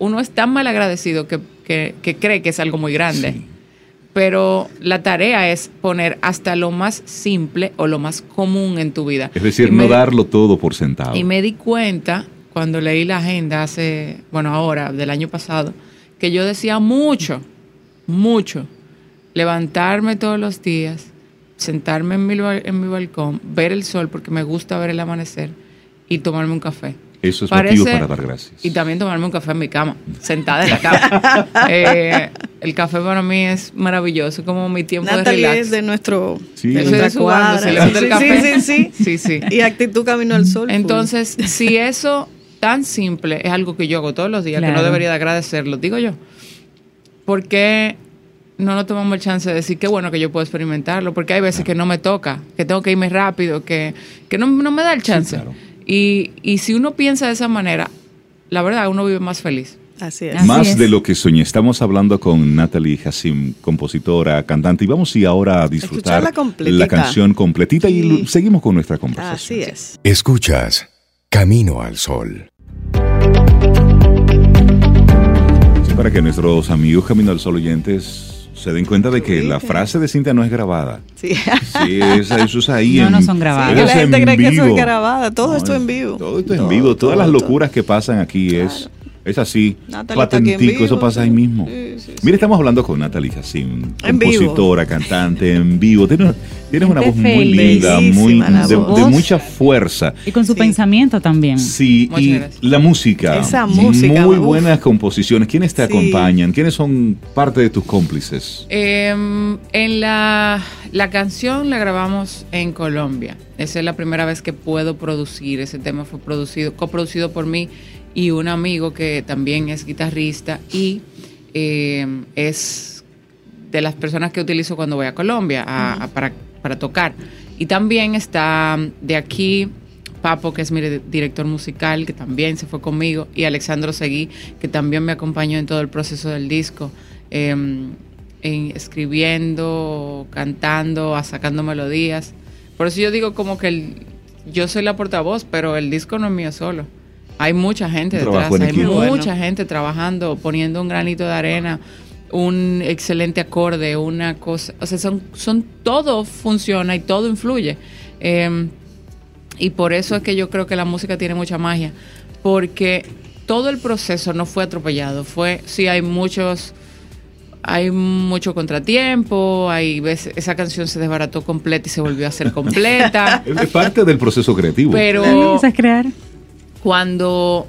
uno es tan mal agradecido que, que- que cree que es algo muy grande Sí. pero la tarea es poner hasta lo más simple o lo más común en tu vida. Es decir, Y no me- darlo todo por sentado. Y me di cuenta cuando leí la agenda hace, bueno, ahora, del año pasado, que yo decía mucho, mucho, levantarme todos los días, sentarme en mi, ba- en mi balcón, ver el sol porque me gusta ver el amanecer y tomarme un café. Eso es Parece- motivo para dar gracias. Y también tomarme un café en mi cama, sentada en la cama. <laughs> Eh, el café para mí es maravilloso, como mi tiempo de Natalie relax. es de nuestro Sí. de Estoy nuestra desubando, cuadra. se levanta el Sí, café. Sí, sí, Sí, sí. sí. Y actitud camino al sol. Entonces, si <laughs> eso tan simple es algo que yo hago todos los días, que no debería de agradecerlo, digo yo, ¿por qué no nos tomamos el chance de decir qué bueno que yo puedo experimentarlo? Porque hay veces que no me toca, que tengo que irme rápido, que, que no, no me da el chance. claro. Y, y si uno piensa de esa manera, la verdad, uno vive más feliz. Así es. Así Más es. de lo que soñé. Estamos hablando con Natalie Hassim, compositora, cantante, y vamos a ir ahora a disfrutar la canción completita y Sí. seguimos con nuestra conversación. Así es. Escuchas Camino al Sol. Sí, para que nuestros amigos Camino al Sol oyentes se den cuenta de que la frase de Cintia no es grabada. Sí. Sí, esa- eso es ahí. <laughs> No, en- no son grabadas. la gente en cree que eso es vivo. grabada. Todo esto en vivo. Todo esto en Todo, vivo. Todas todo, las todo. locuras que pasan aquí es, es así. Natalie está aquí en Patentico, eso pasa ahí mismo. Sí, sí, sí. Mira, estamos hablando con Natalie vivo. compositora, cantante, en vivo. Tienes, tienes una voz muy linda, muy, de, voz. de mucha fuerza. Y con su Sí. pensamiento también. Sí, Muchas y gracias. la música. Esa música, Muy uf. buenas composiciones. ¿Quiénes te Sí. acompañan? ¿Quiénes son parte de tus cómplices? Em, en la, la canción la grabamos en Colombia. Esa es la primera vez que puedo producir. Ese tema fue producido, coproducido por mí y un amigo que también es guitarrista y em, es de las personas que utilizo cuando voy a Colombia a- a- para, para tocar. Y también está de aquí Papo, que es mi di- director musical, que también se fue conmigo, y Alexandro Seguí, que también me acompañó en todo el proceso del disco, em, en escribiendo, cantando, sacando melodías. Por eso yo digo como que el- yo soy la portavoz, pero el disco no es mío solo. Hay mucha gente Un detrás, hay equipo. mucha gente trabajando, poniendo un granito de arena, un excelente acorde, una cosa, o sea, son, son todo funciona y todo influye. Em, y por eso es que yo creo que la música tiene mucha magia, porque todo el proceso no fue atropellado, fue, sí hay muchos, hay mucho contratiempo, hay veces, esa canción se desbarató completa y se volvió a ser <laughs> completa, Es parte del proceso creativo. pero ¿Sabes crear? Cuando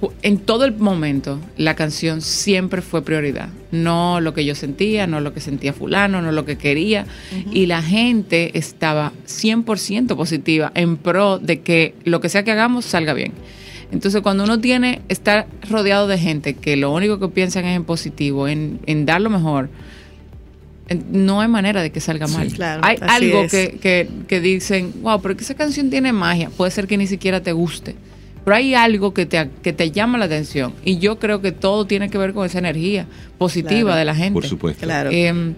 cu- en todo el momento la canción siempre fue prioridad, no lo que yo sentía, no lo que sentía fulano, no lo que quería y la gente estaba 100% positiva en pro de que lo que sea que hagamos salga bien. Entonces cuando uno tiene está rodeado de gente que lo único que piensan es en positivo, en, en dar lo mejor, no hay manera de que salga mal. claro, hay algo es. que, que, que dicen, wow, pero que esa canción tiene magia. Puede ser que ni siquiera te guste. Pero hay algo que te, que te llama la atención. Y yo creo que todo tiene que ver con esa energía positiva Claro. de la gente. Por supuesto. Claro. Em,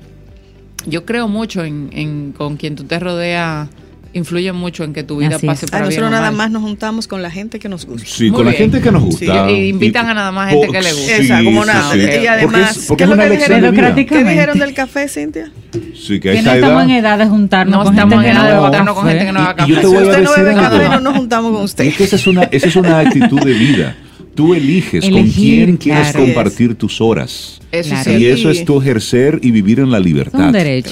yo creo mucho en, en con quien tú te rodeas, influye mucho en que tu vida Así pase es. Para bien nosotros o nada mal. más nos juntamos con la gente que nos gusta. Sí, Muy con la bien. gente que nos gusta. Sí, y invitan a nada más gente que le gusta. Exacto, como nada. sí. Y Porque además, es, ¿qué porque es es lo que de. Democrática. ¿Qué dijeron del café, Cintia? Sí, que a Que no estamos en edad... de juntarnos No con estamos gente en que edad de no juntarnos con gente que no haga Y yo café. te Si voy a usted no decir bebe café, no nos juntamos con usted. Es que esa es una, esa es una actitud de vida. Tú eliges con quién quieres claro. compartir tus horas. Eso Claro. sí. Y eso es tu ejercer y vivir en la Es libertad. un derecho.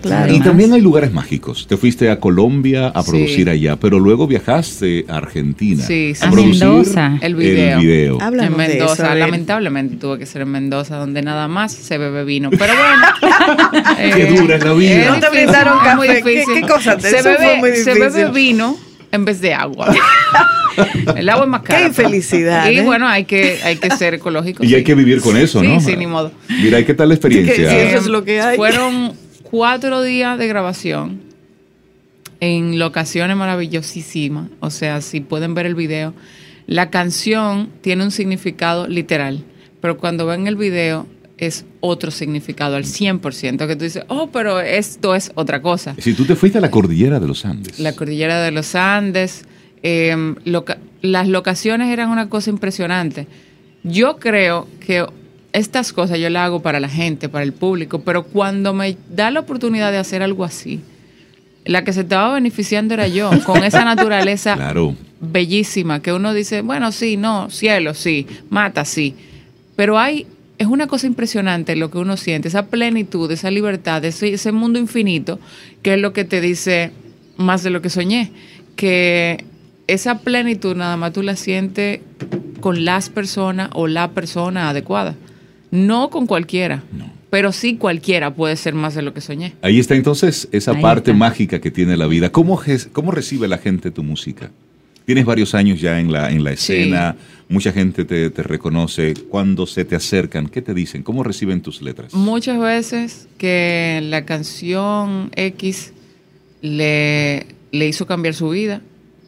Claro. Y también hay lugares mágicos. Te fuiste a Colombia a Sí. producir allá, pero luego viajaste a Argentina Sí, sí. a A producir Mendoza. El video. video. En de Mendoza, eso, lamentablemente tuve que ser en Mendoza, donde nada más se bebe vino. Pero bueno. eh, <laughs> Qué dura es la vida. No te es muy café. ¿Qué- difícil. qué cosa te- se bebe, muy Se bebe vino en vez de agua. <laughs> El agua es más cara. Qué infelicidad, Y ¿eh? bueno, hay que, hay que ser ecológico. Y sí. hay que vivir con eso, sí, ¿no? Sí, ni modo. Mira, ¿y qué tal la experiencia? Sí, sí, eso es lo que hay. Fueron cuatro días de grabación en locaciones maravillosísimas. O sea, si pueden ver el video, la canción tiene un significado literal, pero cuando ven el video es otro significado al 100%, que tú dices, oh, pero esto es otra cosa. Si tú te fuiste a la cordillera de los Andes. La cordillera de los Andes, eh, loca- las locaciones eran una cosa impresionante. Yo creo que estas cosas yo las hago para la gente, para el público, pero cuando me da la oportunidad de hacer algo así, la que se estaba beneficiando era yo, <laughs> con esa naturaleza Claro. bellísima, que uno dice, bueno, sí, no, cielo, sí, mata, sí. Pero hay, es una cosa impresionante lo que uno siente, esa plenitud, esa libertad, ese, ese mundo infinito, que es lo que te dice más de lo que soñé, que esa plenitud nada más tú la sientes con las personas o la persona adecuada, no con cualquiera. Pero sí cualquiera puede ser más de lo que soñé. Ahí está entonces esa Ahí parte está. mágica que tiene la vida. ¿Cómo, ¿Cómo recibe la gente tu música? Tienes varios años ya en la, en la Sí. escena, mucha gente te, te reconoce. Cuando se te acercan, ¿qué te dicen? ¿Cómo reciben tus letras? Muchas veces que la canción X le, le hizo cambiar su vida,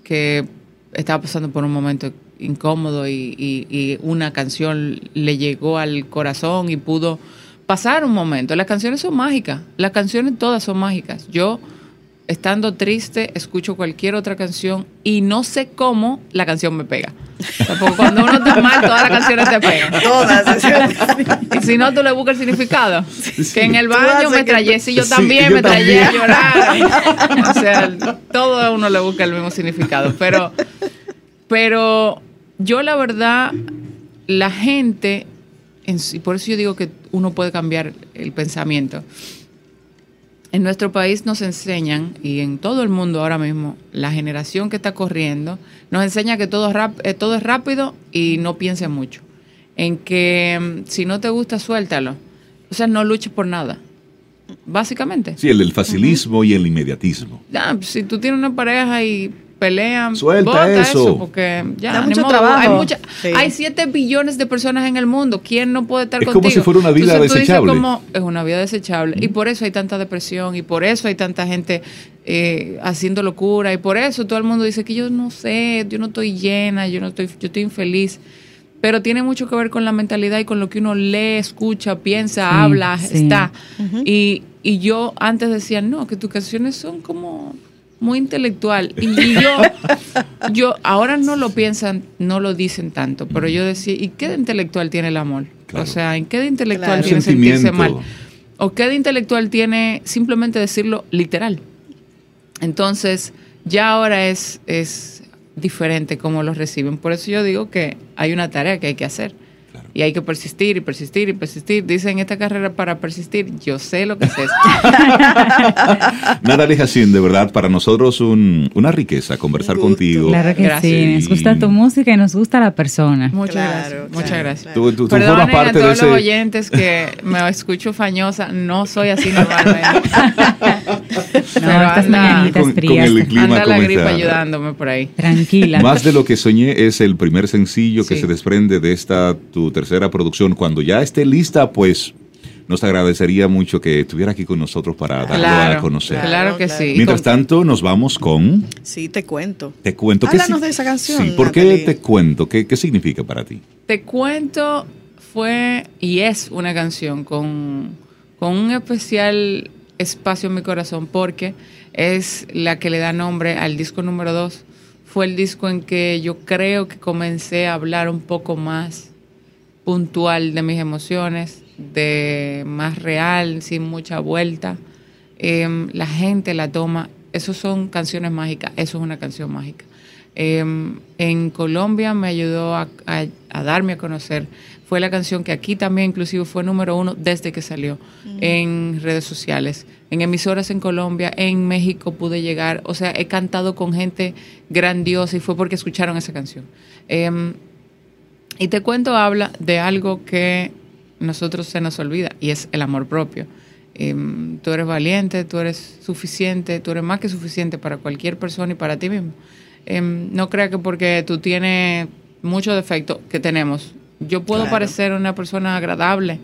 que estaba pasando por un momento incómodo y, y- y una canción le llegó al corazón y pudo pasar un momento. Las canciones son mágicas, las canciones todas son mágicas. Yo, estando triste, escucho cualquier otra canción y no sé cómo la canción me pega. O sea, porque cuando uno está mal, todas las canciones te pegan. Todas. Y si no, tú le buscas el significado. Que en el baño me trayé, si yo Sí, también yo me trayé a llorar. O sea, todo uno le busca el mismo significado. Pero, pero yo la verdad, la gente, y por eso yo digo que uno puede cambiar el pensamiento. En nuestro país nos enseñan, y en todo el mundo ahora mismo, la generación que está corriendo, nos enseña que todo, es rap- eh, todo es rápido y no piense mucho. En que mm, si no te gusta, suéltalo. O sea, no luches por nada. Básicamente. Sí, el, el facilismo y el inmediatismo. Pues, si tú tienes una pareja y pelean, Suelta bota eso. porque ya Da mucho modo, trabajo. Hay, mucha- Sí. hay 7 billones de personas en el mundo. ¿Quién no puede estar Es como contigo? si fuera una vida Entonces, tú dices desechable. como, es una vida desechable. Y por eso hay tanta depresión, y por eso hay tanta gente eh, haciendo locura, y por eso todo el mundo dice que yo no sé, yo no estoy llena, yo no estoy, yo estoy infeliz. Pero tiene mucho que ver con la mentalidad y con lo que uno lee, escucha, piensa, Sí, habla, sí. está. y, y yo antes decía, no, que tus canciones son como muy intelectual. Y, y yo, yo, ahora no lo piensan, no lo dicen tanto, pero yo decía, ¿y qué de intelectual tiene el amor? Claro. O sea, ¿en qué de intelectual Claro. tiene sentirse mal? ¿O qué de intelectual tiene simplemente decirlo literal? Entonces, ya ahora es, es diferente cómo los reciben. Por eso yo digo que hay una tarea que hay que hacer. Y hay que persistir y persistir y persistir. Dicen esta carrera para persistir. Yo sé lo que es esto. Nada deja sin, de verdad, para nosotros un- una riqueza conversar Un contigo. Claro que Gracias. sí, nos gusta tu música y nos gusta la persona. Muchas Claro, gracias. claro, Muchas gracias. Tú, tú- tú formas parte a de todos ese... los oyentes que me escucho fañosa. No soy así normalmente. <laughs> No, estas mañanitas Con- con frías. el clima Anda la está. ayudándome por ahí. Tranquila. Más de lo que soñé es el primer sencillo que Sí. se desprende de esta tu tercera producción. Cuando ya esté lista, pues nos agradecería mucho que estuviera aquí con nosotros para darlo a Claro, conocer. claro que sí. Mientras tanto, nos vamos con Sí, te cuento. Te cuento. Háblanos si- de esa canción, Sí, ¿por qué Natalie. te cuento? ¿Qué, qué significa para ti? Te cuento, fue y es una canción con, con un especial espacio en mi corazón porque es la que le da nombre al disco número 2. Fue el disco en que yo creo que comencé a hablar un poco más puntual de mis emociones, de más real, sin mucha vuelta. Em, la gente la toma. Esos son canciones mágicas. Eso es una canción mágica. Em, en Colombia me ayudó a, a- a darme a conocer. Fue la canción que aquí también inclusive fue número uno desde que salió en redes sociales. En emisoras en Colombia, en México pude llegar. O sea, he cantado con gente grandiosa y fue porque escucharon esa canción. Em, y te cuento habla de algo que nosotros se nos olvida y es el amor propio. Em, tú eres valiente, tú eres suficiente, tú eres más que suficiente para cualquier persona y para ti mismo. Em, no crea que porque tú tienes muchos defectos que tenemos, yo puedo Claro. parecer una persona agradable,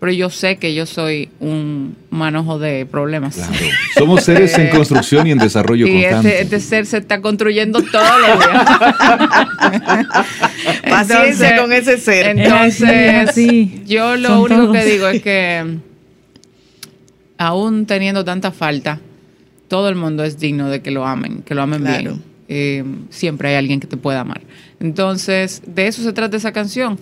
pero yo sé que yo soy un manojo de problemas. Claro. Somos seres en <laughs> construcción y en desarrollo Y constante. este, este ser se está construyendo todos los días. <laughs> Paciencia con ese ser. Entonces, yo lo son único todos. que digo es que aún teniendo tanta falta, todo el mundo es digno de que lo amen, que lo amen Claro. bien. Eh, siempre hay alguien que te pueda amar. Entonces, de eso se trata esa canción.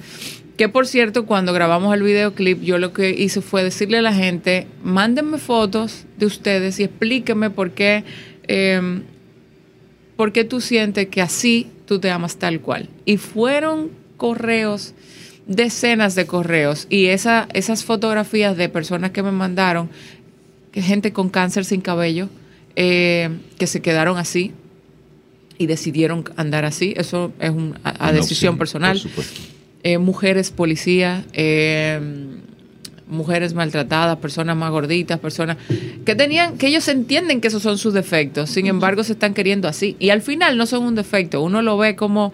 Que por cierto, cuando grabamos el videoclip, yo lo que hice fue decirle a la gente, mándenme fotos de ustedes y explíquenme por qué, eh, por qué tú sientes que así tú te amas tal cual. Y fueron correos, decenas de correos, y esa, esas fotografías de personas que me mandaron, que gente con cáncer sin cabello, eh, que se quedaron así y decidieron andar así, eso es un- a, a Una decisión opción, personal Por supuesto. Eh, mujeres policías, eh, mujeres maltratadas, personas más gorditas, personas que tenían, que ellos entienden que esos son sus defectos, sin embargo se están queriendo así. Y al final no son un defecto, uno lo ve como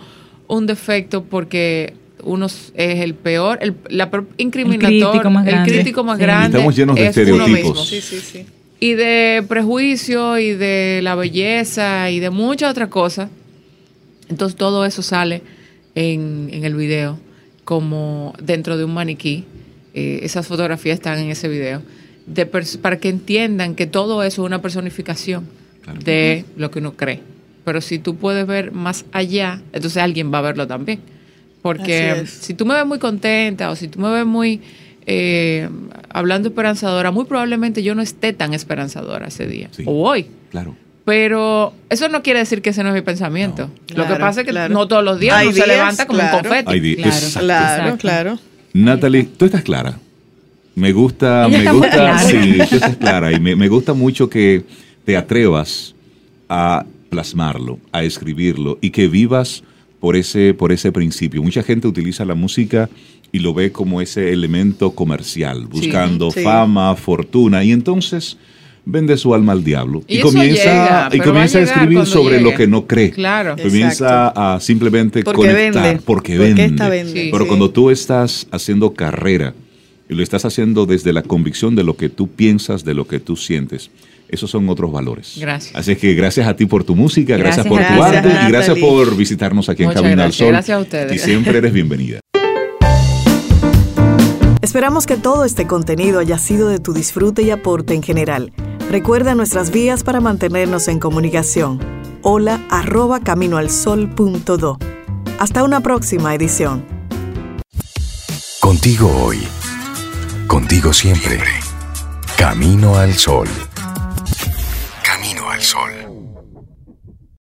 un defecto porque uno es el peor, el la peor incriminador, crítico más el grande. crítico más Sí. grande. Estamos llenos de es uno estereotipos. mismo. Sí, sí, sí. Y de prejuicio y de la belleza y de muchas otras cosas. Entonces todo eso sale en, en el video como dentro de un maniquí. Eh, esas fotografías están en ese video. De para que entiendan que todo eso es una personificación Claro. de lo que uno cree. pero si tú puedes ver más allá, entonces alguien va a verlo también. Porque si tú me ves muy contenta o si tú me ves muy eh, hablando esperanzadora, muy probablemente yo no esté tan esperanzadora ese día Sí. o hoy. Claro. Pero eso no quiere decir que ese no es mi pensamiento. Lo que pasa es que claro. no todos los días uno se levanta como claro. un confeti. Claro. exacto. Claro, claro. Natalie, tú estás clara. Me gusta, Ella me gusta, clara. sí, tú estás clara y me, me gusta mucho que te atrevas a plasmarlo, a escribirlo y que vivas por ese, por ese principio. Mucha gente utiliza la música y lo ve como ese elemento comercial, buscando Sí. fama, fortuna y entonces vende su alma al diablo Y comienza, llega, y comienza a escribir sobre lo que no cree. Claro. Comienza a simplemente Porque conectar vende. porque Porque vende. esta vende, Sí. Pero sí. cuando tú estás haciendo carrera y lo estás haciendo desde la convicción de lo que tú piensas, de lo que tú sientes, esos son otros valores. Gracias. Así que gracias a ti por tu música, gracias, Gracias, por tu gracias, arte y gracias por visitarnos aquí Muchas en Camino gracias. al Sol. Gracias a ustedes. Y siempre eres bienvenida. Esperamos que todo este contenido haya sido de tu disfrute y aporte en general. Recuerda nuestras vías para mantenernos en comunicación. Hola arroba caminoalsol.do. Hasta una próxima edición. Contigo hoy. Contigo siempre. Camino al sol. Camino al sol.